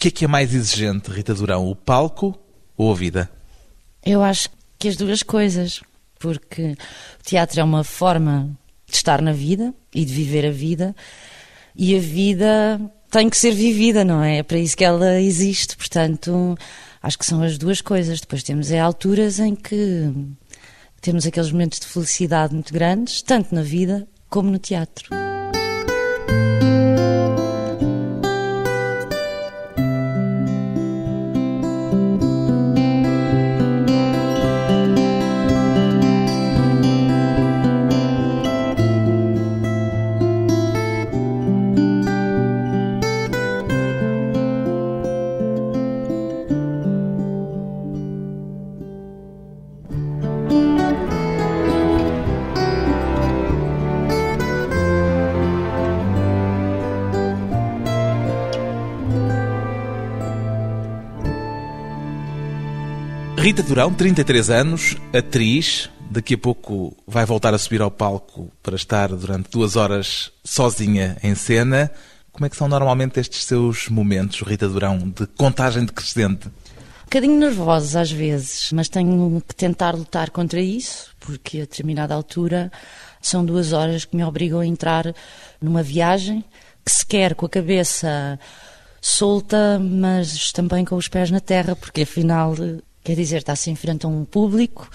que é que é mais exigente, Rita Durão, o palco ou a vida? Eu acho que as duas coisas, porque o teatro é uma forma de estar na vida e de viver a vida, e a vida tem que ser vivida, não é? É para isso que ela existe, portanto, acho que são as duas coisas. Depois temos é alturas em que temos aqueles momentos de felicidade muito grandes, tanto na vida como no teatro. Rita Durão, 33 anos, atriz, daqui a pouco vai voltar a subir ao palco para estar durante duas horas sozinha em cena. Como é que são normalmente estes seus momentos, Rita Durão, de contagem decrescente? Um bocadinho nervosos às vezes, mas tenho que tentar lutar contra isso, porque a determinada altura são duas horas que me obrigam a entrar numa viagem que se quer com a cabeça solta, mas também com os pés na terra, porque afinal Quer dizer, está-se em frente a um público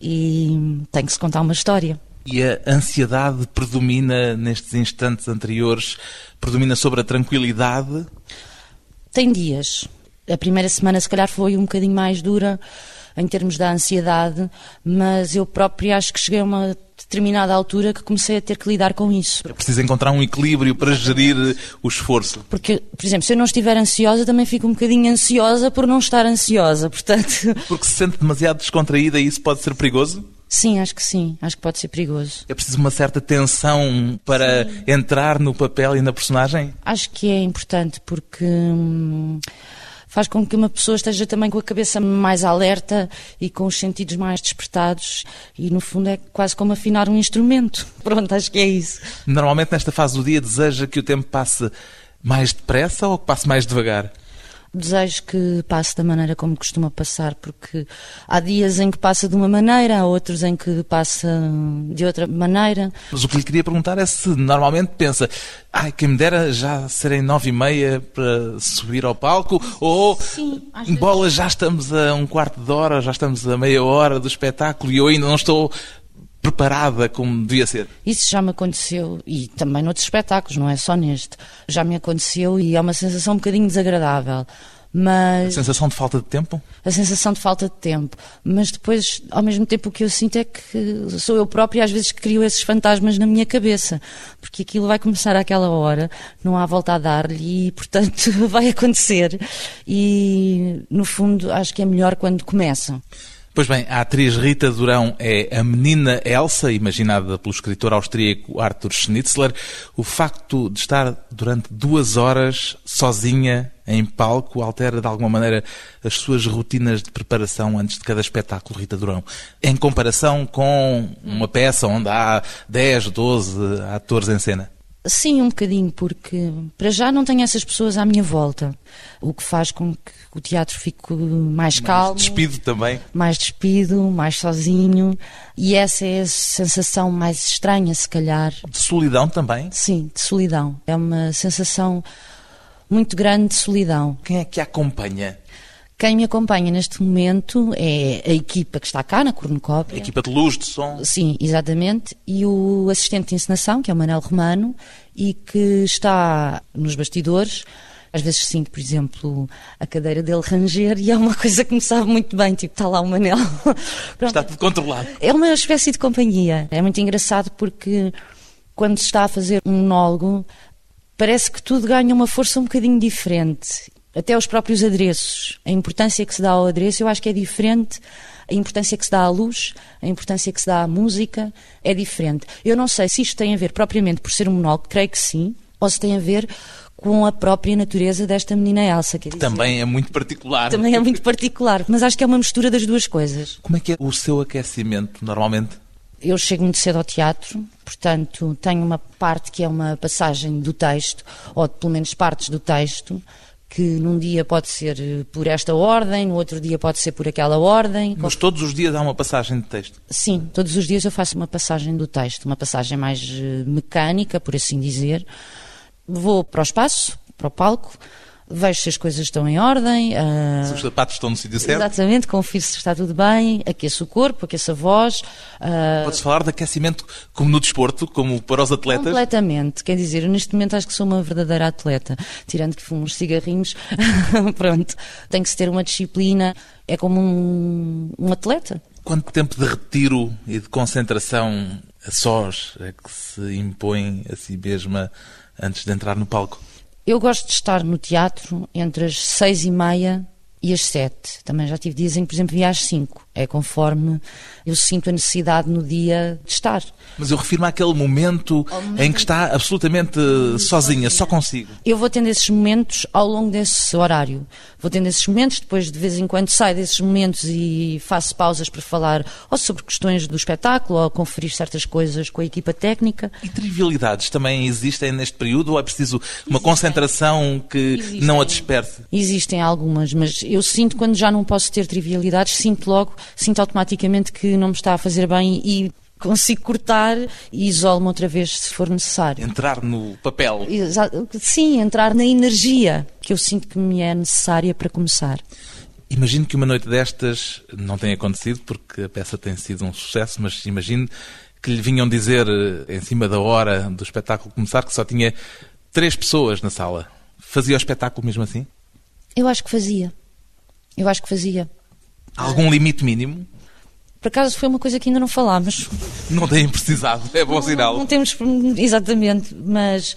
e tem que se contar uma história. E a ansiedade predomina nestes instantes anteriores, predomina sobre a tranquilidade? Tem dias. A primeira semana, se calhar, foi um bocadinho mais dura em termos da ansiedade, mas eu própria acho que cheguei a uma determinada altura que comecei a ter que lidar com isso. É preciso encontrar um equilíbrio para gerir o esforço. Porque, por exemplo, se eu não estiver ansiosa, também fico um bocadinho ansiosa por não estar ansiosa, portanto... Porque se sente demasiado descontraída e isso pode ser perigoso? Sim, acho que sim. Acho que pode ser perigoso. É preciso uma certa tensão para sim. entrar no papel e na personagem? Acho que é importante porque... Hum, faz com que uma pessoa esteja também com a cabeça mais alerta e com os sentidos mais despertados e no fundo é quase como afinar um instrumento. Pronto, acho que é isso. Normalmente nesta fase do dia deseja que o tempo passe mais depressa ou que passe mais devagar? Desejo que passe da maneira como costuma passar, porque há dias em que passa de uma maneira, há outros em que passa de outra maneira. Mas o que lhe queria perguntar é se normalmente pensa, ai, quem me dera já serem nove e meia para subir ao palco, ou Sim, bola, vezes... já estamos a um quarto de hora, já estamos a meia hora do espetáculo e eu ainda não estou preparada como devia ser? Isso já me aconteceu e também noutros espetáculos, não é só neste. Já me aconteceu e é uma sensação um bocadinho desagradável. Mas... A sensação de falta de tempo? A sensação de falta de tempo. Mas depois, ao mesmo tempo, o que eu sinto é que sou eu própria às vezes que crio esses fantasmas na minha cabeça. Porque aquilo vai começar àquela hora, não há volta a dar-lhe e, portanto, vai acontecer. E, no fundo, acho que é melhor quando começa. Pois bem, a atriz Rita Durão é a menina Elsa, imaginada pelo escritor austríaco Arthur Schnitzler. O facto de estar durante duas horas sozinha em palco altera de alguma maneira as suas rotinas de preparação antes de cada espetáculo, Rita Durão. Em comparação com uma peça onde há 10, 12 atores em cena. Sim, um bocadinho, porque para já não tenho essas pessoas à minha volta, o que faz com que o teatro fique mais calmo. Mais despido também. Mais despido, mais sozinho, e essa é a sensação mais estranha, se calhar. De solidão também? Sim, de solidão. É uma sensação muito grande de solidão. Quem é que a acompanha? Quem me acompanha neste momento é a equipa que está cá na Cornucópia. A equipa de luz, de som. Sim, exatamente. E o assistente de encenação, que é o Manel Romano, e que está nos bastidores. Às vezes sinto, por exemplo, a cadeira dele ranger e é uma coisa que me sabe muito bem, tipo, está lá o Manel. está tudo controlado. É uma espécie de companhia. É muito engraçado porque quando se está a fazer um monólogo, parece que tudo ganha uma força um bocadinho diferente até os próprios adereços, a importância que se dá ao adereço, eu acho que é diferente. A importância que se dá à luz, a importância que se dá à música, é diferente. Eu não sei se isto tem a ver propriamente por ser um monólogo, creio que sim, ou se tem a ver com a própria natureza desta menina Elsa. Que também é muito particular. Também é muito particular, mas acho que é uma mistura das duas coisas. Como é que é o seu aquecimento, normalmente? Eu chego muito cedo ao teatro, portanto, tenho uma parte que é uma passagem do texto, ou pelo menos partes do texto, que num dia pode ser por esta ordem, no outro dia pode ser por aquela ordem. Mas todos os dias há uma passagem de texto? Sim, todos os dias eu faço uma passagem do texto, uma passagem mais eh, mecânica, por assim dizer. Vou para o espaço, para o palco, vejo se as coisas estão em ordem. Uh... Se os sapatos estão no sítio certo. Exatamente, confiro se está tudo bem, aqueço o corpo, aqueço a voz. Uh... Pode-se falar de aquecimento como no desporto, como para os atletas? Completamente. Quer dizer, eu neste momento acho que sou uma verdadeira atleta. Tirando que fumo uns cigarrinhos, pronto. Tem que se ter uma disciplina. É como um, um atleta. Quanto tempo de retiro e de concentração a sós é que se impõe a si mesma antes de entrar no palco? Eu gosto de estar no teatro entre as seis e meia e as sete. Também já tive dias em que, por exemplo, via às cinco. É conforme eu sinto a necessidade no dia de estar. Mas eu refiro-me àquele momento, momento em que está absolutamente sozinha, sozinha, só consigo. Eu vou tendo esses momentos ao longo desse horário. Vou tendo esses momentos, depois de vez em quando saio desses momentos e faço pausas para falar ou sobre questões do espetáculo ou conferir certas coisas com a equipa técnica. E trivialidades também existem neste período ou é preciso uma existem. concentração que existem. não a disperse? Existem algumas, mas eu sinto quando já não posso ter trivialidades, sinto logo sinto automaticamente que não me está a fazer bem e consigo cortar e isolo-me outra vez se for necessário. Entrar no papel. Sim, entrar na energia que eu sinto que me é necessária para começar. Imagino que uma noite destas não tenha acontecido porque a peça tem sido um sucesso, mas imagino que lhe vinham dizer eh, em cima da hora do espetáculo começar que só tinha três pessoas na sala. Fazia o espetáculo mesmo assim? Eu acho que fazia. Eu acho que fazia. Algum limite mínimo? Por acaso foi uma coisa que ainda não falámos. Não têm precisado, é bom sinal. Não, não temos, exatamente, mas,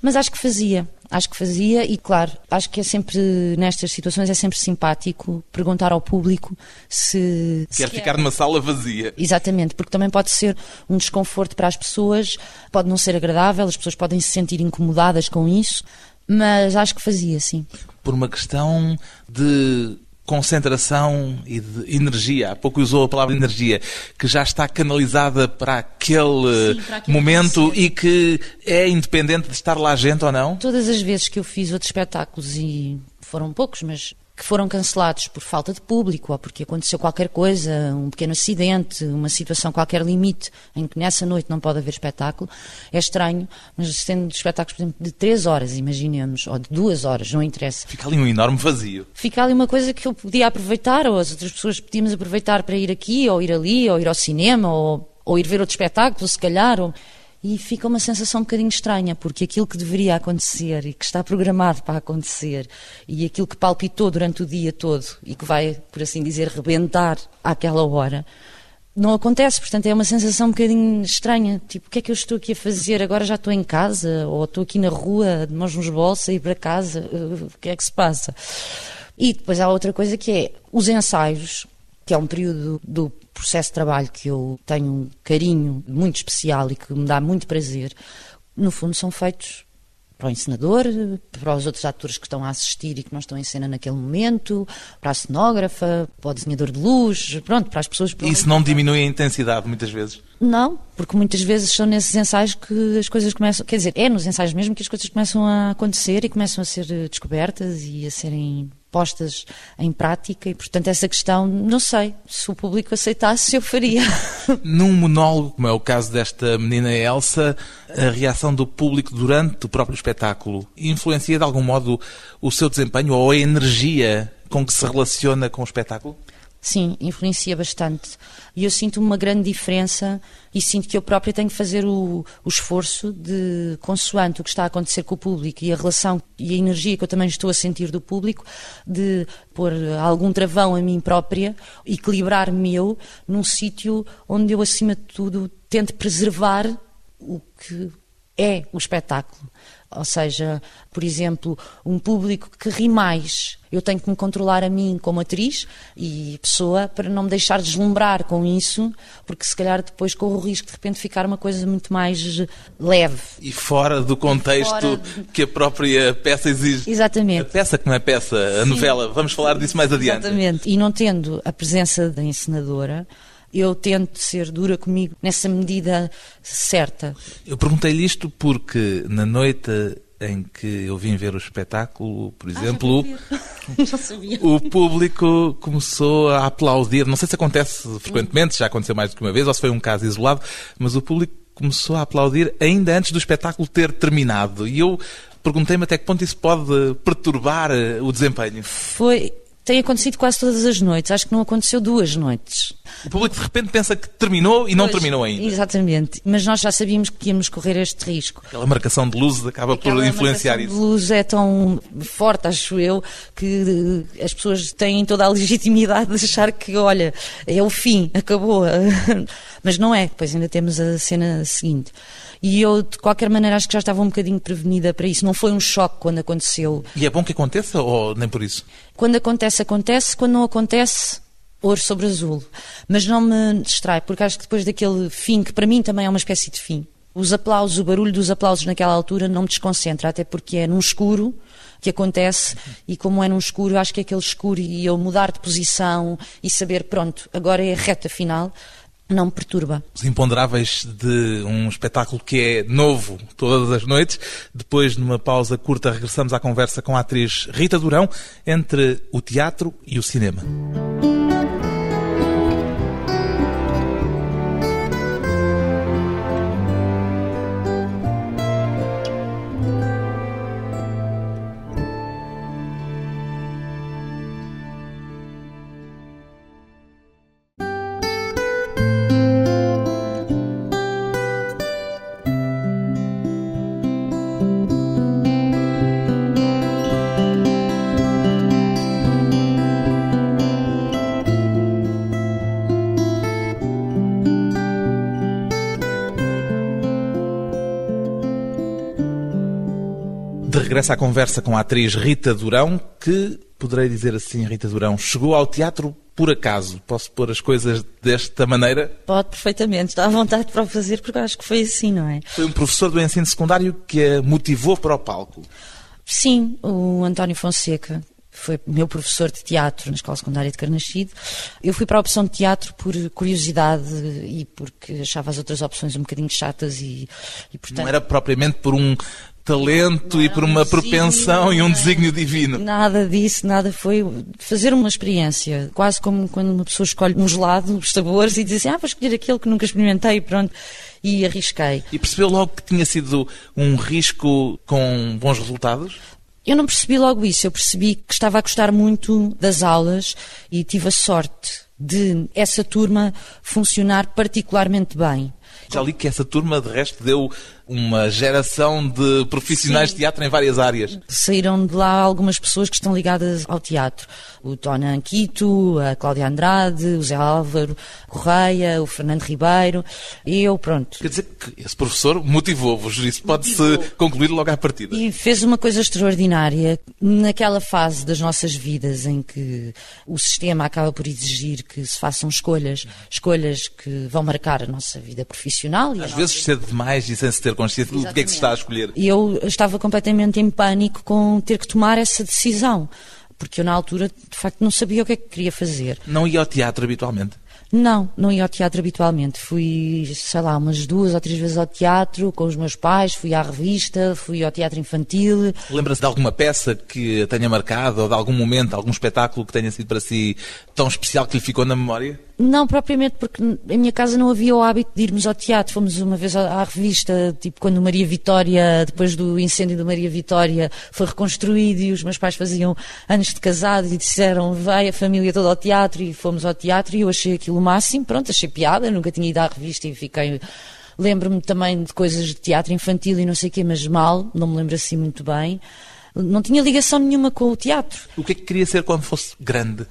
mas acho que fazia. Acho que fazia e, claro, acho que é sempre, nestas situações, é sempre simpático perguntar ao público se. Quer se ficar quer. numa sala vazia. Exatamente, porque também pode ser um desconforto para as pessoas, pode não ser agradável, as pessoas podem se sentir incomodadas com isso, mas acho que fazia, sim. Por uma questão de concentração e de energia. Há pouco usou a palavra energia, que já está canalizada para aquele, Sim, para aquele momento e que é independente de estar lá gente ou não? Todas as vezes que eu fiz outros espetáculos, e foram poucos, mas que foram cancelados por falta de público ou porque aconteceu qualquer coisa, um pequeno acidente, uma situação qualquer limite em que nessa noite não pode haver espetáculo, é estranho, mas sendo espetáculos, por exemplo, de três horas, imaginemos, ou de duas horas, não interessa. Fica ali um enorme vazio. Fica ali uma coisa que eu podia aproveitar, ou as outras pessoas podíamos aproveitar para ir aqui, ou ir ali, ou ir ao cinema, ou, ou ir ver outro espetáculo, se calhar, ou e fica uma sensação um bocadinho estranha, porque aquilo que deveria acontecer e que está programado para acontecer e aquilo que palpitou durante o dia todo e que vai, por assim dizer, rebentar àquela hora, não acontece. Portanto, é uma sensação um bocadinho estranha. Tipo, o que é que eu estou aqui a fazer? Agora já estou em casa ou estou aqui na rua, de mãos nos bolsos, a ir para casa. O que é que se passa? E depois há outra coisa que é os ensaios, que é um período do processo de trabalho que eu tenho um carinho muito especial e que me dá muito prazer, no fundo são feitos para o encenador, para os outros atores que estão a assistir e que não estão em cena naquele momento, para a cenógrafa, para o desenhador de luz, pronto, para as pessoas. E isso não diminui a intensidade muitas vezes? Não, porque muitas vezes são nesses ensaios que as coisas começam, quer dizer, é nos ensaios mesmo que as coisas começam a acontecer e começam a ser descobertas e a serem postas em prática e, portanto, essa questão, não sei, se o público aceitasse, eu faria. Num monólogo, como é o caso desta menina Elsa, a reação do público durante o próprio espetáculo influencia de algum modo o seu desempenho ou a energia com que se relaciona com o espetáculo? Sim, influencia bastante. E eu sinto uma grande diferença e sinto que eu própria tenho que fazer o, o, esforço de, consoante o que está a acontecer com o público e a relação e a energia que eu também estou a sentir do público, de pôr algum travão a mim própria, equilibrar-me eu num sítio onde eu, acima de tudo, tento preservar o que é o espetáculo. Ou seja, por exemplo, um público que ri mais. Eu tenho que me controlar a mim como atriz e pessoa para não me deixar deslumbrar com isso, porque se calhar depois corro o risco de repente ficar uma coisa muito mais leve. E fora do contexto fora de... que a própria peça exige. Exatamente. A peça que não é peça, a Sim. novela. Vamos falar disso mais adiante. Exatamente. E não tendo a presença da encenadora, eu tento ser dura comigo nessa medida certa. Eu perguntei-lhe isto porque na noite em que eu vim ver o espetáculo, por exemplo, ah, o público começou a aplaudir. Não sei se acontece frequentemente, já aconteceu mais do que uma vez, ou se foi um caso isolado, mas o público começou a aplaudir ainda antes do espetáculo ter terminado. E eu perguntei-me até que ponto isso pode perturbar eh, o desempenho. Foi tem acontecido quase todas as noites. Acho que não aconteceu duas noites. O público de repente pensa que terminou e não pois, terminou ainda. Exatamente. Mas nós já sabíamos que íamos correr este risco. Aquela marcação de luz acaba Aquela por influenciar isso. A marcação de luz é tão forte, acho eu, que as pessoas têm toda a legitimidade de achar que, olha, é o fim, acabou. Mas não é. Depois ainda temos a cena seguinte. E eu, de qualquer maneira, acho que já estava um bocadinho prevenida para isso. Não foi um choque quando aconteceu. E é bom que aconteça ou nem por isso? Quando acontece, acontece. Quando não acontece, ouro sobre azul. Mas não me distrai, porque acho que depois daquele fim, que para mim também é uma espécie de fim, os aplausos, o barulho dos aplausos naquela altura não me desconcentra, até porque é num escuro que acontece e como é num escuro, acho que aquele escuro e eu mudar de posição e saber, pronto, agora é a reta final, não me perturba. Os imponderáveis de um espetáculo que é novo todas as noites. Depois, numa pausa curta, regressamos à conversa com a atriz Rita Durão entre o teatro e o cinema. À conversa com a atriz Rita Durão, que, poderei dizer assim, Rita Durão, chegou ao teatro por acaso. Posso pôr as coisas desta maneira? Pode, perfeitamente. Está à vontade para o fazer, porque acho que foi assim, não é? Foi um professor do ensino secundário que a motivou para o palco. Sim, o António Fonseca, foi meu professor de teatro na Escola Secundária de Carnaxide. Eu fui para a opção de teatro por curiosidade e porque achava as outras opções um bocadinho chatas e, e portanto... Não era propriamente por um talento e por uma propensão e um desígnio divino. Nada disso, nada foi fazer uma experiência, quase como quando uma pessoa escolhe um gelado, os sabores e diz assim, ah, vou escolher aquele que nunca experimentei, pronto, e arrisquei. E percebeu logo que tinha sido um risco com bons resultados? Eu não percebi logo isso, eu percebi que estava a gostar muito das aulas e tive a sorte de essa turma funcionar particularmente bem. Já li que essa turma, de resto, deu uma geração de profissionais Sim. de teatro em várias áreas. Saíram de lá algumas pessoas que estão ligadas ao teatro. O Tony Anquito, a Cláudia Andrade, o Zé Álvaro Correia, o Fernando Ribeiro, e eu, pronto. Quer dizer que esse professor motivou-vos, isso pode-se concluir logo à partida. E fez uma coisa extraordinária. Naquela fase das nossas vidas em que o sistema acaba por exigir que se façam escolhas, escolhas que vão marcar a nossa vida profissional. Às vezes nossa... cedo demais e sem se ter consciência do que é que se está a escolher. E eu estava completamente em pânico com ter que tomar essa decisão, porque eu na altura de facto não sabia o que é que queria fazer. Não ia ao teatro habitualmente? Não, não ia ao teatro habitualmente. Fui, sei lá, umas duas ou três vezes ao teatro com os meus pais, fui à revista, fui ao teatro infantil. Lembra-se de alguma peça que tenha marcado ou de algum momento, algum espetáculo que tenha sido para si tão especial que lhe ficou na memória? Não propriamente, porque em minha casa não havia o hábito de irmos ao teatro. Fomos uma vez à, revista, tipo quando Maria Vitória, depois do incêndio de Maria Vitória, foi reconstruído e os meus pais faziam anos de casados e disseram vai a família toda ao teatro e fomos ao teatro e eu achei aquilo máximo. Pronto, achei piada, nunca tinha ido à revista e fiquei. Lembro-me também de coisas de teatro infantil e não sei o quê, mas mal, não me lembro assim muito bem. Não tinha ligação nenhuma com o teatro. O que é que queria ser quando fosse grande?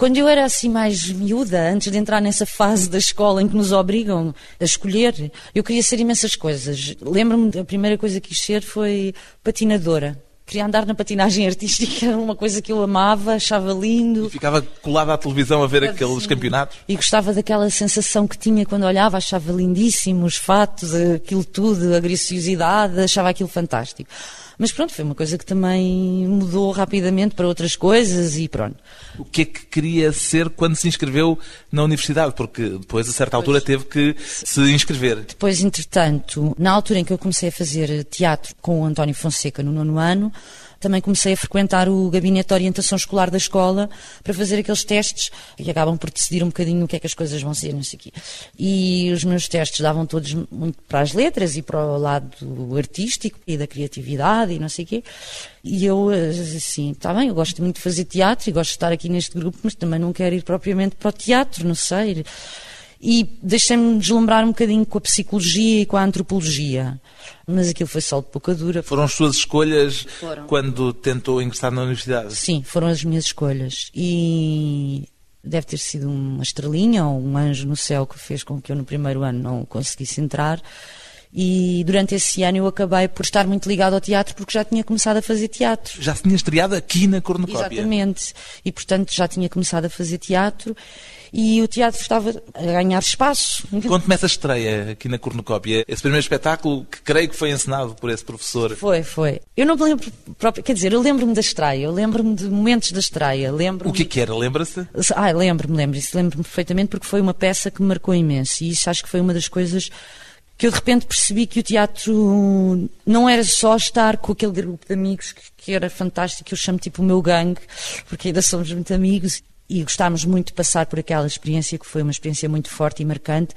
Quando eu era assim mais miúda, antes de entrar nessa fase da escola em que nos obrigam a escolher, eu queria ser imensas coisas. Lembro-me, a primeira coisa que quis ser foi patinadora. Queria andar na patinagem artística, era uma coisa que eu amava, achava lindo. E ficava colada à televisão a ver aqueles campeonatos? E gostava daquela sensação que tinha quando olhava, achava lindíssimo os fatos, aquilo tudo, a graciosidade, achava aquilo fantástico. Mas pronto, foi uma coisa que também mudou rapidamente para outras coisas e pronto. O que é que queria ser quando se inscreveu na universidade? Porque depois, a certa altura, teve que se inscrever. Depois, entretanto, na altura em que eu comecei a fazer teatro com o António Fonseca no nono ano, também comecei a frequentar o gabinete de orientação escolar da escola para fazer aqueles testes e acabam por decidir um bocadinho o que é que as coisas vão ser, não sei quê. E os meus testes davam todos muito para as letras e para o lado artístico e da criatividade e não sei o quê. E eu, assim, está bem, eu gosto muito de fazer teatro e gosto de estar aqui neste grupo, mas também não quero ir propriamente para o teatro, não sei. E deixei-me deslumbrar um bocadinho com a psicologia e com a antropologia. Mas aquilo foi só de pouca dura. Foram as suas escolhas foram. quando tentou ingressar na universidade? Sim, foram as minhas escolhas. E deve ter sido uma estrelinha ou um anjo no céu que fez com que eu no primeiro ano não conseguisse entrar. E durante esse ano eu acabei por estar muito ligado ao teatro porque já tinha começado a fazer teatro. Já se tinha estreado aqui na Cornucópia? Exatamente. E portanto já tinha começado a fazer teatro e o teatro estava a ganhar espaço. Conte-me essa estreia aqui na Cornucópia, esse primeiro espetáculo que creio que foi encenado por esse professor. Foi, foi. Eu não me lembro próprio, quer dizer, eu lembro-me da estreia, eu lembro-me de momentos da estreia, lembro O que é que era, lembra-se? Ah, lembro-me, lembro isso, lembro-me perfeitamente porque foi uma peça que me marcou imenso e isso acho que foi uma das coisas que eu de repente percebi que o teatro não era só estar com aquele grupo de amigos que, que era fantástico, eu chamo tipo o meu gangue, porque ainda somos muito amigos, e gostámos muito de passar por aquela experiência, que foi uma experiência muito forte e marcante.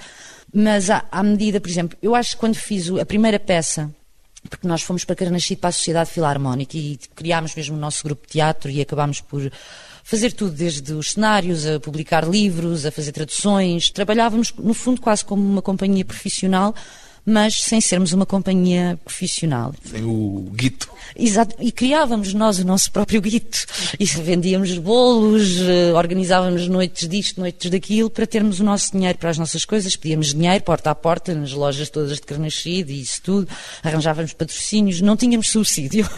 Mas à, à medida, por exemplo, eu acho que quando fiz a primeira peça, porque nós fomos para Carnachide para a Sociedade Filarmónica e criámos mesmo o nosso grupo de teatro e acabámos por fazer tudo, desde os cenários, a publicar livros, a fazer traduções. Trabalhávamos, no fundo, quase como uma companhia profissional, mas sem sermos uma companhia profissional. Sem o guito. Exato, e criávamos nós o nosso próprio guito. E vendíamos bolos, eh, organizávamos noites disto, noites daquilo, para termos o nosso dinheiro para as nossas coisas. Pedíamos dinheiro porta a porta, nas lojas todas de Carnachide e isso tudo. Arranjávamos patrocínios, não tínhamos subsídio.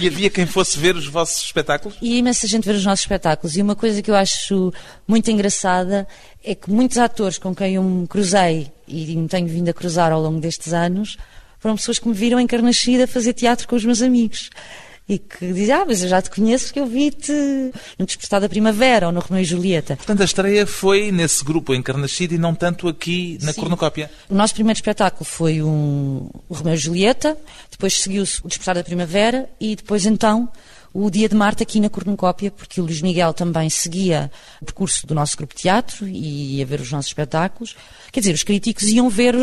E havia quem fosse ver os vossos espetáculos? E imensa gente ver os nossos espetáculos. E uma coisa que eu acho muito engraçada é que muitos atores com quem eu me cruzei e me tenho vindo a cruzar ao longo destes anos foram pessoas que me viram em Carnachida fazer teatro com os meus amigos e que dizem, ah, mas eu já te conheço porque eu vi-te no Despertar da Primavera ou no Romeu e Julieta. Portanto, a estreia foi nesse grupo em Carnachide e não tanto aqui na Sim. Cornucópia. O nosso primeiro espetáculo foi um, o Romeu e Julieta, depois seguiu-se o Despertar da Primavera e depois então o Dia de Marte aqui na Cornucópia, porque o Luís Miguel também seguia o percurso do nosso grupo de teatro e ia ver os nossos espetáculos. Quer dizer, os críticos iam ver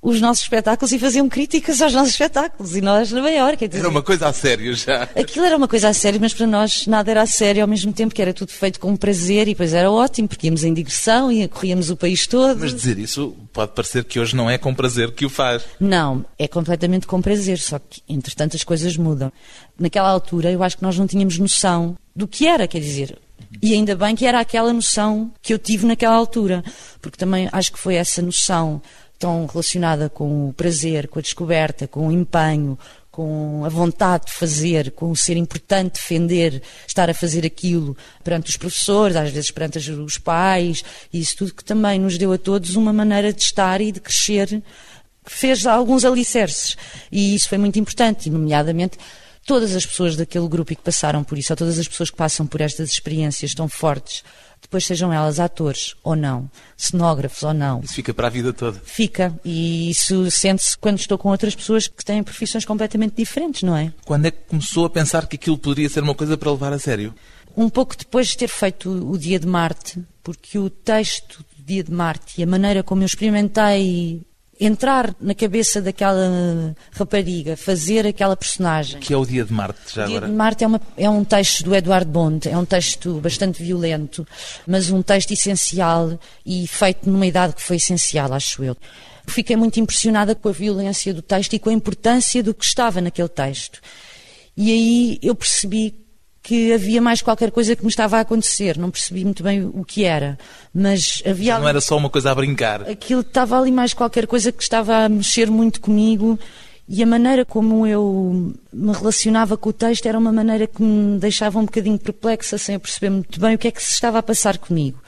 os nossos espetáculos e faziam críticas aos nossos espetáculos e nós na maior. Quer dizer, era uma coisa a sério já. Aquilo era uma coisa a sério, mas para nós nada era a sério ao mesmo tempo que era tudo feito com prazer e depois era ótimo porque íamos em digressão e corríamos o país todo. Mas dizer isso pode parecer que hoje não é com prazer que o faz. Não, é completamente com prazer, só que entretanto as coisas mudam. Naquela altura eu acho que nós não tínhamos noção do que era, quer dizer, e ainda bem que era aquela noção que eu tive naquela altura, porque também acho que foi essa noção tão relacionada com o prazer, com a descoberta, com o empenho, com a vontade de fazer, com o ser importante defender, estar a fazer aquilo perante os professores, às vezes perante os pais, e isso tudo que também nos deu a todos uma maneira de estar e de crescer, fez alguns alicerces. E isso foi muito importante, nomeadamente todas as pessoas daquele grupo e que passaram por isso, ou todas as pessoas que passam por estas experiências tão fortes, depois sejam elas atores ou não, cenógrafos ou não. Isso fica para a vida toda. Fica, e isso sente-se quando estou com outras pessoas que têm profissões completamente diferentes, não é? Quando é que começou a pensar que aquilo poderia ser uma coisa para levar a sério? Um pouco depois de ter feito o Dia de Marte, porque o texto do Dia de Marte e a maneira como eu experimentei entrar na cabeça daquela rapariga, fazer aquela personagem. Que é o Dia de Marte, já agora? Dia de Marte é, uma, é um texto do Eduardo Bond, é um texto bastante violento, mas um texto essencial e feito numa idade que foi essencial, acho eu. Fiquei muito impressionada com a violência do texto e com a importância do que estava naquele texto. E aí eu percebi que havia mais qualquer coisa que me estava a acontecer. Não percebi muito bem o que era, mas havia. Não era só uma coisa a brincar. Aquilo estava ali mais qualquer coisa que estava a mexer muito comigo e a maneira como eu me relacionava com o texto era uma maneira que me deixava um bocadinho perplexa, sem eu perceber muito bem o que é que se estava a passar comigo.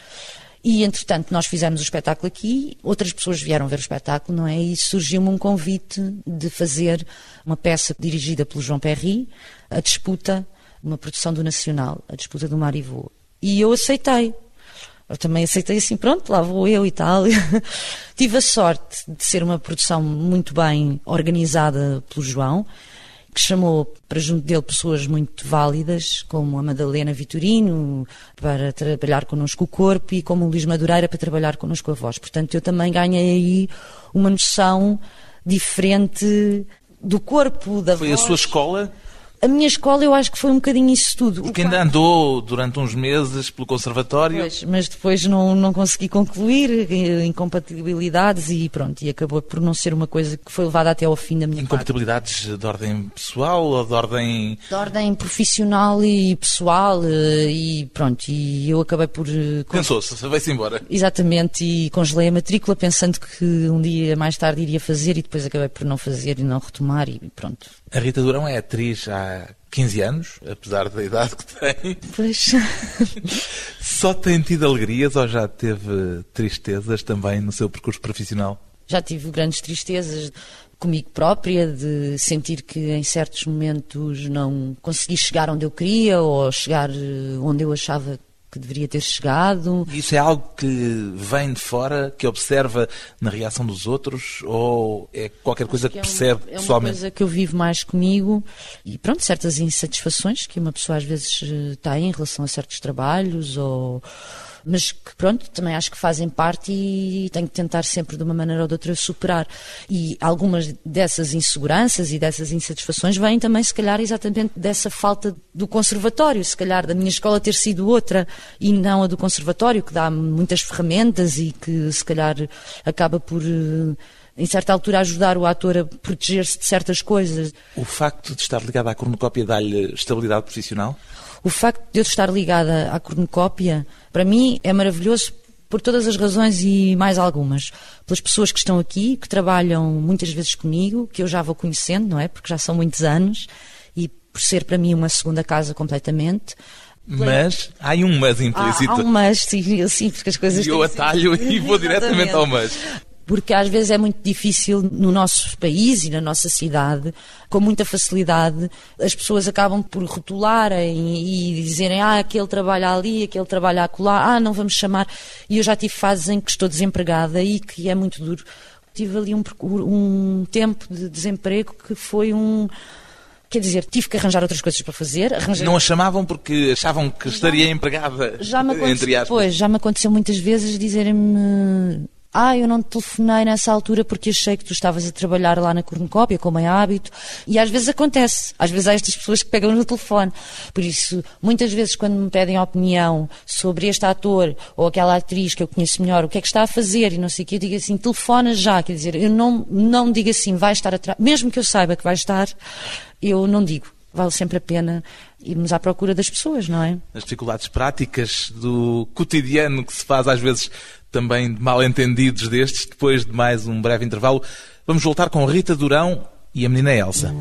E, entretanto, nós fizemos o espetáculo aqui, outras pessoas vieram ver o espetáculo, não é? E surgiu-me um convite de fazer uma peça dirigida pelo João Perry, a disputa, uma produção do Nacional, a disputa do Marivô. E eu aceitei. Eu também aceitei assim, pronto, lá vou eu e tal. Tive a sorte de ser uma produção muito bem organizada pelo João que chamou para junto dele pessoas muito válidas, como a Madalena Vitorino, para trabalhar connosco o corpo, e como o Luís Madureira, para trabalhar connosco a voz. Portanto, eu também ganhei aí uma noção diferente do corpo, da Foi voz. Foi a sua escola? A minha escola eu acho que foi um bocadinho isso tudo. Porque ainda andou durante uns meses pelo conservatório. Pois, mas depois não, não consegui concluir, eh, incompatibilidades e pronto, e acabou por não ser uma coisa que foi levada até ao fim da minha Incompatibilidades parte. de ordem pessoal ou de ordem... De ordem profissional e pessoal eh, e pronto, e eu acabei por... eh, Pensou-se, veio-se embora. Exatamente, e congelei a matrícula pensando que um dia mais tarde iria fazer e depois acabei por não fazer e não retomar e pronto. A Rita Durão é atriz há 15 anos, apesar da idade que tem. Pois. Só tem tido alegrias ou já teve tristezas também no seu percurso profissional? Já tive grandes tristezas comigo própria, de sentir que em certos momentos não consegui chegar onde eu queria ou chegar eh, onde eu achava que deveria ter chegado. Isso é algo que vem de fora, que observa na reação dos outros ou é qualquer coisa que, que é percebe uma, é pessoalmente? É uma coisa que eu vivo mais comigo e pronto, certas insatisfações que uma pessoa às vezes eh, tem em relação a certos trabalhos ou mas que pronto, também acho que fazem parte e tenho que tentar sempre de uma maneira ou de outra superar. E algumas dessas inseguranças e dessas insatisfações vêm também, se calhar, exatamente dessa falta do conservatório, se calhar da minha escola ter sido outra e não a do conservatório, que dá muitas ferramentas e que se calhar acaba por eh, em certa altura, ajudar o ator a proteger-se de certas coisas. O facto de estar ligado à cornucópia dá-lhe estabilidade profissional? O facto de eu estar ligada à cornucópia, para mim, é maravilhoso por todas as razões e mais algumas. Pelas pessoas que estão aqui, que trabalham muitas vezes comigo, que eu já vou conhecendo, não é? Porque já são muitos anos, e por ser para mim uma segunda casa completamente. Mas há um mas implícito. Há, há um mas, sim, sim, porque as coisas. E eu atalho e vou diretamente ao mas porque às vezes é muito difícil no nosso país e na nossa cidade, com muita facilidade, as pessoas acabam por rotularem e dizerem ah, aquele trabalha ali, aquele trabalha acolá, ah, não vamos chamar. E eu já tive fases em que estou desempregada e que é muito duro. Tive ali um, um tempo de desemprego que foi um. Quer dizer, tive que arranjar outras coisas para fazer. Arranjei... Não a chamavam porque achavam que estaria já, empregada, já me entre aspas. Pois, já me aconteceu muitas vezes dizerem-me ah, eu não te telefonei nessa altura porque achei que tu estavas a trabalhar lá na cornucópia, como é hábito. E às vezes acontece. Às vezes há estas pessoas que pegam no telefone. Por isso, muitas vezes quando me pedem opinião sobre este ator ou aquela atriz que eu conheço melhor, o que é que está a fazer e não sei o que, eu digo assim, telefona já. Quer dizer, eu não, não digo assim, vai estar atrás. Mesmo que eu saiba que vai estar, eu não digo. Vale sempre a pena irmos à procura das pessoas, não é? As dificuldades práticas do cotidiano que se faz às vezes também de mal-entendidos destes, depois de mais um breve intervalo. Vamos voltar com Rita Durão e a menina Elsa.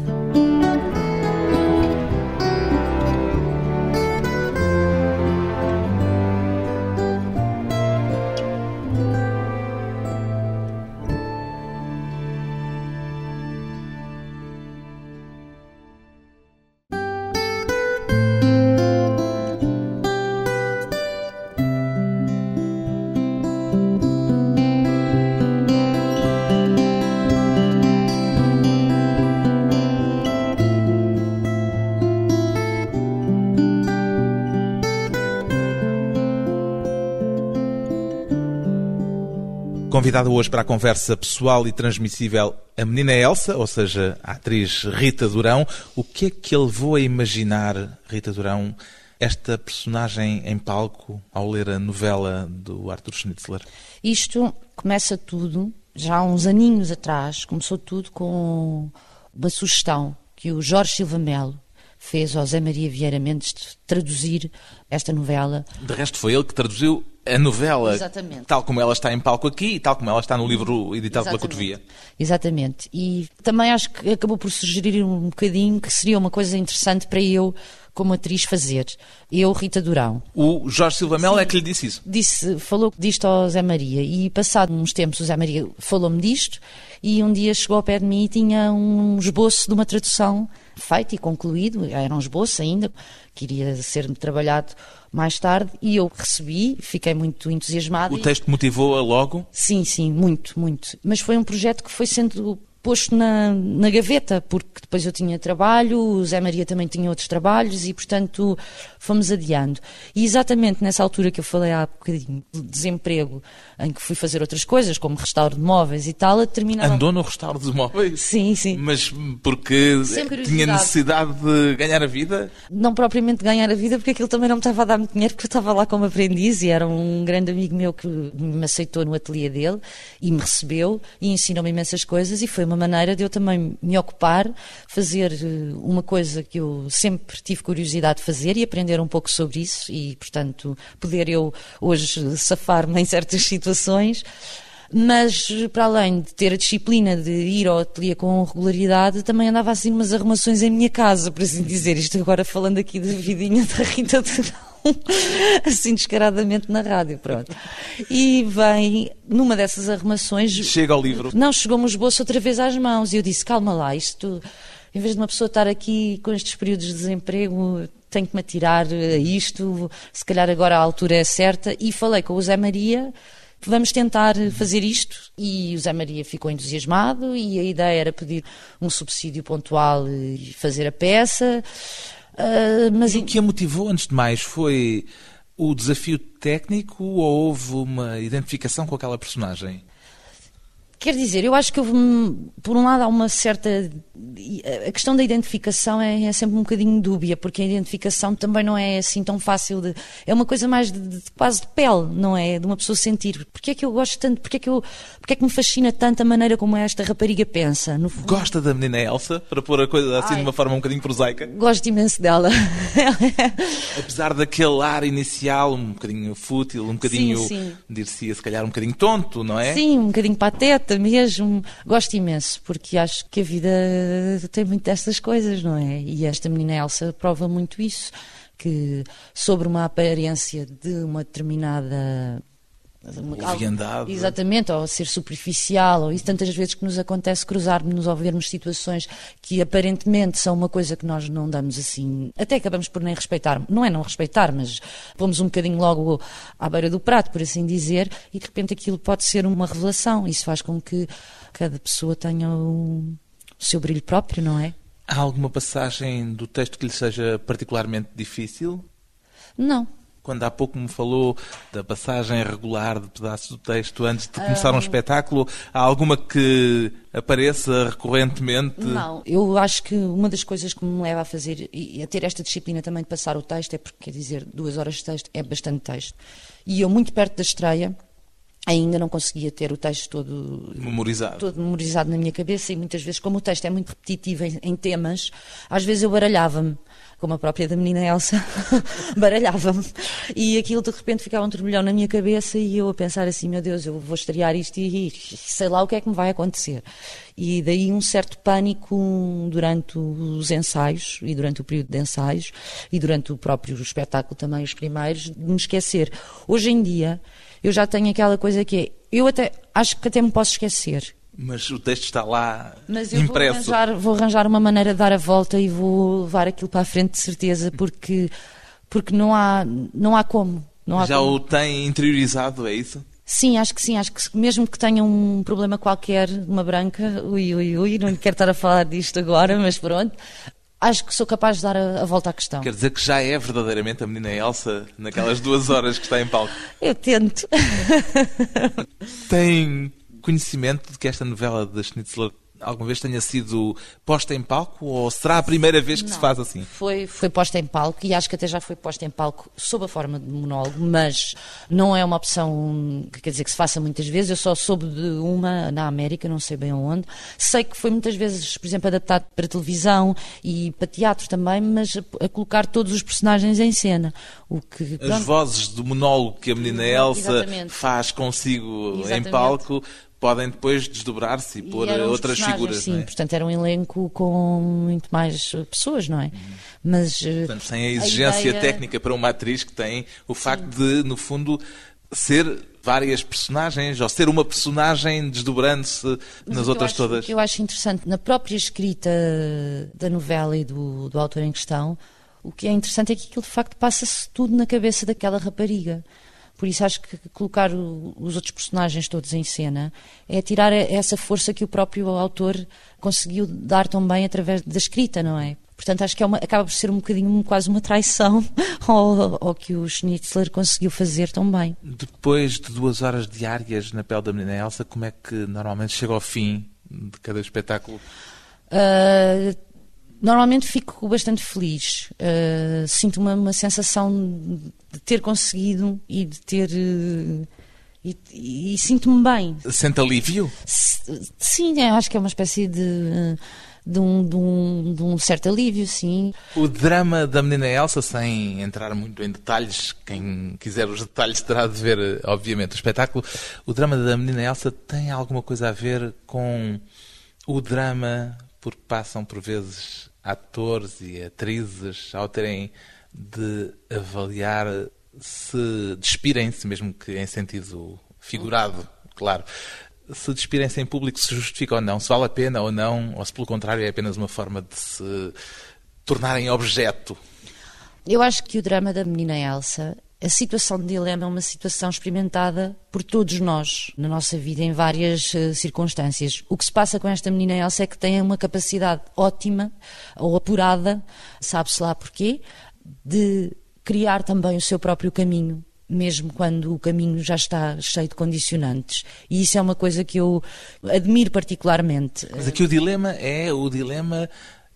Convidada hoje para a conversa pessoal e transmissível a menina Elsa, ou seja, a atriz Rita Durão. O que é que a levou a imaginar, Rita Durão, esta personagem em palco ao ler a novela do Arthur Schnitzler? Isto começa tudo, já há uns aninhos atrás, começou tudo com uma sugestão que o Jorge Silva Melo fez ao Zé Maria Vieira Mendes traduzir esta novela. De resto, foi ele que traduziu a novela, Exatamente. tal como ela está em palco aqui e tal como ela está no livro editado pela Exatamente. Cotovia. Exatamente. E também acho que acabou por sugerir um bocadinho que seria uma coisa interessante para eu, como atriz, fazer. Eu, Rita Durão. O Jorge Silva Melo é que lhe disse isso. Disse, falou disto ao Zé Maria e passado uns tempos o Zé Maria falou-me disto e um dia chegou ao pé de mim e tinha um esboço de uma tradução feito e concluído, era um esboço ainda, que iria ser trabalhado mais tarde e eu recebi, fiquei muito entusiasmada. O texto motivou-a logo. Sim, sim, muito, muito. Mas foi um projeto que foi sendo posto na, na gaveta, porque depois eu tinha trabalho, o Zé Maria também tinha outros trabalhos e, portanto, fomos adiando. E exatamente nessa altura que eu falei há bocadinho do desemprego, em que fui fazer outras coisas, como restauro de móveis e tal, a terminar. Andou no restauro dos móveis. Sim, sim. Mas porque tinha necessidade de ganhar a vida? não propriamente ganhar a vida, porque aquilo também não me estava a dar muito dinheiro, porque eu estava lá como aprendiz e era um grande amigo meu que me aceitou no ateliê dele e me recebeu e ensinou-me imensas coisas e foi uma maneira de eu também me ocupar, fazer eh, uma coisa que eu sempre tive curiosidade de fazer e aprender um pouco sobre isso e, portanto, poder eu hoje safar-me em certas situações. Mas, para além de ter a disciplina de ir ao ateliê com regularidade, também andava assim umas arrumações em minha casa, por assim dizer. Isto agora falando aqui da vidinha da Rita Durão, assim descaradamente na rádio, pronto. E vem, numa dessas arrumações, Chega ao livro. não, chegou-me o esboço outra vez às mãos e eu disse: calma lá, isto, em vez de uma pessoa estar aqui com estes períodos de desemprego, tenho que me atirar a isto, se calhar agora a altura é certa. E falei com o Zé Maria. Vamos tentar fazer isto. E o Zé Maria ficou entusiasmado e a ideia era pedir um subsídio pontual e fazer a peça. Ah, mas O que a motivou, antes de mais, foi o desafio técnico ou houve uma identificação com aquela personagem? Quer dizer, eu acho que houve, por um lado, há uma certa. A questão da identificação é, é sempre um bocadinho dúbia, porque a identificação também não é assim tão fácil de. É uma coisa mais de, de- quase de pele, não é? De uma pessoa sentir. Porquê é que eu gosto tanto? Porquê é que, eu, porquê é que me fascina tanto a maneira como esta rapariga pensa? No Gosta da menina Elsa, para pôr a coisa assim Ai. de uma forma um bocadinho prosaica? gosto imenso dela. Apesar daquele ar inicial um bocadinho fútil, um bocadinho, Sim, sim. dir-se se calhar um bocadinho tonto, não é? Sim, um bocadinho pateta mesmo. Gosto imenso, porque acho que a vida tem muito destas coisas, não é? E esta menina Elsa prova muito isso, que sobre uma aparência de uma determinada... Leviandade. Exatamente, ou ser superficial, ou isso tantas vezes que nos acontece cruzarmos-nos ou vermos situações que aparentemente são uma coisa que nós não damos assim, até acabamos por nem respeitar, não é não respeitar, mas pomos um bocadinho logo à beira do prato, por assim dizer, e de repente aquilo pode ser uma revelação, isso faz com que cada pessoa tenha o, o seu brilho próprio, não é? Há alguma passagem do texto que lhe seja particularmente difícil? Não, Quando há pouco me falou da passagem regular de pedaços do texto antes de começar um espetáculo, há alguma que apareça recorrentemente? Não, eu acho que uma das coisas que me leva a fazer e a ter esta disciplina também de passar o texto é porque, quer dizer, duas horas de texto é bastante texto. E eu, muito perto da estreia, ainda não conseguia ter o texto todo Memorizado. todo memorizado na minha cabeça e muitas vezes, como o texto é muito repetitivo em, em temas, às vezes eu baralhava-me, como a própria da menina Elsa, baralhava-me. E aquilo de repente ficava um turbilhão na minha cabeça e eu a pensar assim, meu Deus, eu vou estrear isto e, e sei lá o que é que me vai acontecer. E daí um certo pânico durante os ensaios e durante o período de ensaios e durante o próprio espetáculo também, os primeiros, de me esquecer. Hoje em dia, eu já tenho aquela coisa que é, eu até acho que até me posso esquecer. Mas o texto está lá Mas eu vou impresso. arranjar, vou arranjar uma maneira de dar a volta e vou levar aquilo para a frente de certeza, porque, porque não, há, não há como. Não há Já como. o tem interiorizado, é isso? Sim, acho que sim, acho que mesmo que tenha um problema qualquer, uma branca, ui, ui, ui, não quero estar a falar disto agora, mas pronto, acho que sou capaz de dar a, a volta à questão. Quer dizer que já é verdadeiramente a menina Elsa naquelas duas horas que está em palco. Eu tento. Tem conhecimento de que esta novela da Schnitzler alguma vez tenha sido posta em palco ou será a primeira vez que Não. se faz assim? Foi, foi posta em palco e acho que até já foi posta em palco sob a forma de monólogo, mas não é uma opção que quer dizer que se faça muitas vezes. Eu só soube de uma na América, não sei bem onde. Sei que foi muitas vezes, por exemplo, adaptado para televisão e para teatro também, mas a, a colocar todos os personagens em cena. O que, As pronto, vozes do monólogo que a menina Elsa Exatamente. faz consigo em Exatamente. palco podem depois desdobrar-se e E pôr outras figuras. Sim, não é? portanto era um elenco com muito mais eh, pessoas, não é? Mas eh, Portanto, sem a exigência ideia- técnica para uma atriz que tem o facto de, no fundo, ser várias personagens ou ser uma personagem desdobrando-se nas outras acho, todas. Eu acho interessante na própria escrita da novela e do, do autor em questão, o que é interessante é que aquilo de facto passa-se tudo na cabeça daquela rapariga. Por isso acho que colocar o- os outros personagens todos em cena é tirar essa força que o próprio autor conseguiu dar tão bem através da escrita, não é? Portanto, acho que é uma- acaba por ser um bocadinho quase uma traição ao, ao que o Schnitzler conseguiu fazer tão bem. Depois de duas horas diárias na pele da menina Elsa, como é que normalmente chega ao fim de cada espetáculo? Uh, normalmente fico bastante feliz. Uh, sinto uma, uma sensação de ter conseguido e de ter. uh, e, e sinto-me bem. Sente alívio? S- Sim, eu acho que é uma espécie de. De um, de, um, de um certo alívio, sim. O drama da menina Elsa, sem entrar muito em detalhes, quem quiser os detalhes terá de ver, obviamente, o espetáculo. O drama da menina Elsa tem alguma coisa a ver com o drama por que passam, por vezes, atores e atrizes ao terem de avaliar se despirem-se, mesmo que em sentido figurado, claro. Se despirem-se em público, se justifica ou não, se vale a pena ou não, ou se pelo contrário é apenas uma forma de se tornarem objeto. Eu acho que o drama da menina Elsa, a situação de dilema é uma situação experimentada por todos nós na nossa vida em várias eh, circunstâncias. O que se passa com esta menina Elsa é que tem uma capacidade ótima ou apurada, sabe-se lá porquê, de criar também o seu próprio caminho. Mesmo quando o caminho já está cheio de condicionantes. E isso é uma coisa que eu admiro particularmente. Mas aqui o dilema é o dilema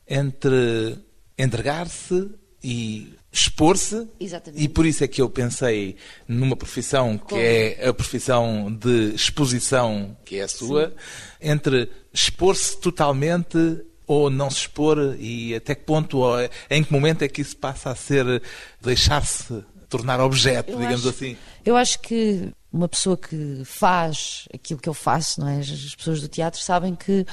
entre entregar-se e expor-se. E por isso é que eu pensei numa profissão que Como? é a profissão de exposição, que é a sua, entre expor-se totalmente ou não se expor e até que ponto, ou em que momento é que isso passa a ser deixar-se tornar objeto, Eu digamos acho- assim. Eu acho que uma pessoa que faz aquilo que eu faço, não é? As pessoas do teatro sabem que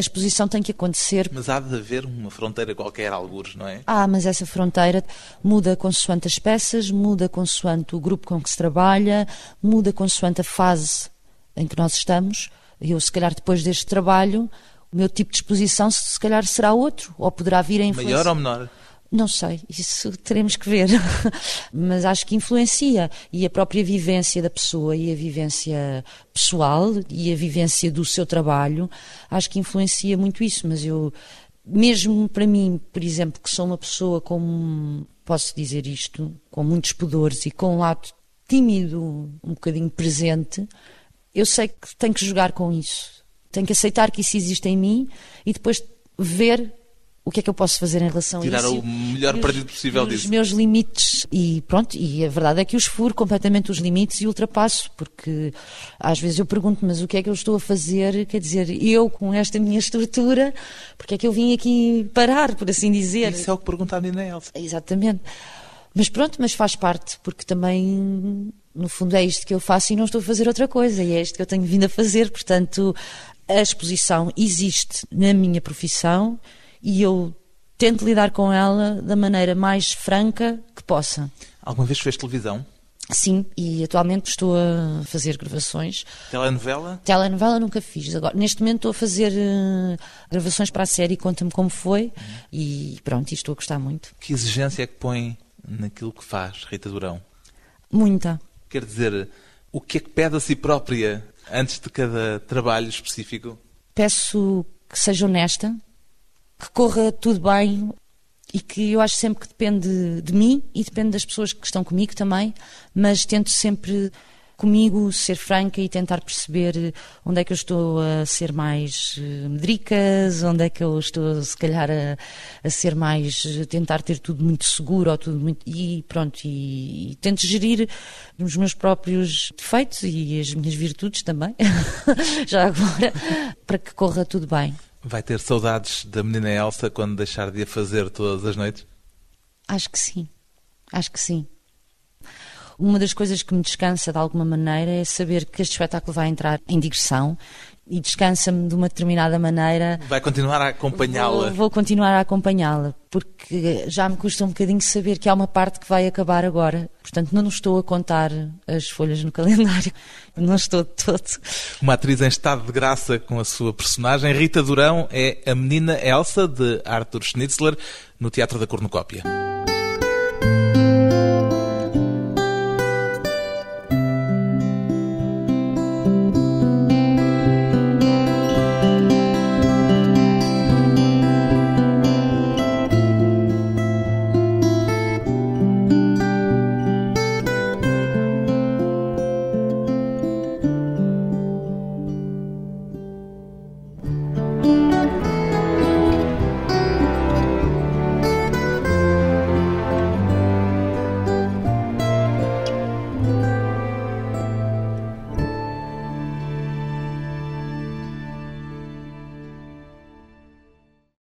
a exposição tem que acontecer. Mas há de haver uma fronteira qualquer, algures, não é? Ah, mas essa fronteira muda consoante as peças, muda consoante o grupo com que se trabalha, muda consoante a fase em que nós estamos. Eu, se calhar, depois deste trabalho, o meu tipo de exposição, se calhar, será outro, ou poderá vir a influenciar. Maior ou menor? Não sei, isso teremos que ver. Mas acho que influencia. E a própria vivência da pessoa e a vivência pessoal e a vivência do seu trabalho, acho que influencia muito isso. Mas eu, mesmo para mim, por exemplo, que sou uma pessoa com, posso dizer isto, com muitos pudores e com um lado tímido, um bocadinho presente, eu sei que tenho que jogar com isso. Tenho que aceitar que isso existe em mim e depois ver o que é que eu posso fazer em relação Tirar a isso. o melhor partido possível e Os disso. meus limites. E pronto, e a verdade é que os furo completamente os limites e ultrapasso, porque às vezes eu pergunto, mas o que é que eu estou a fazer? Quer dizer, eu com esta minha estrutura, porque é que eu vim aqui parar, por assim dizer? Isso é o que pergunta a menina Elsa. Exatamente. Mas pronto, mas faz parte, porque também, no fundo, é isto que eu faço e não estou a fazer outra coisa, e é isto que eu tenho vindo a fazer. Portanto, a exposição existe na minha profissão e eu tento lidar com ela da maneira mais franca que possa. Alguma vez fez televisão? Sim, e atualmente estou a fazer gravações. Telenovela? Telenovela nunca fiz. Agora, neste momento estou a fazer eh, gravações para a série Conta-me Como Foi e pronto, e estou a gostar muito. Que exigência é que põe naquilo que faz, Rita Durão? Muita. Quer dizer, o que é que pede a si própria antes de cada trabalho específico? peço que seja honesta, que corra tudo bem e que eu acho sempre que depende de mim e depende das pessoas que estão comigo também, mas tento sempre comigo, ser franca e tentar perceber onde é que eu estou a ser mais eh, medricas, onde é que eu estou, se calhar, a, a ser mais. A tentar ter tudo muito seguro ou tudo muito. E pronto, e, e tento gerir os meus próprios defeitos e as minhas virtudes também, já agora, para que corra tudo bem. Vai ter saudades da menina Elsa quando deixar de a fazer todas as noites? Acho que sim. Acho que sim. Uma das coisas que me descansa de alguma maneira é saber que este espetáculo vai entrar em digressão e descansa-me de uma determinada maneira. Vai continuar a acompanhá-la? Vou, vou, continuar a acompanhá-la, porque já me custa um bocadinho saber que há uma parte que vai acabar agora. Portanto, não estou a contar as folhas no calendário. Não estou de todo. Uma atriz em estado de graça com a sua personagem. Rita Durão é a menina Elsa, de Arthur Schnitzler, no Teatro da Cornucópia.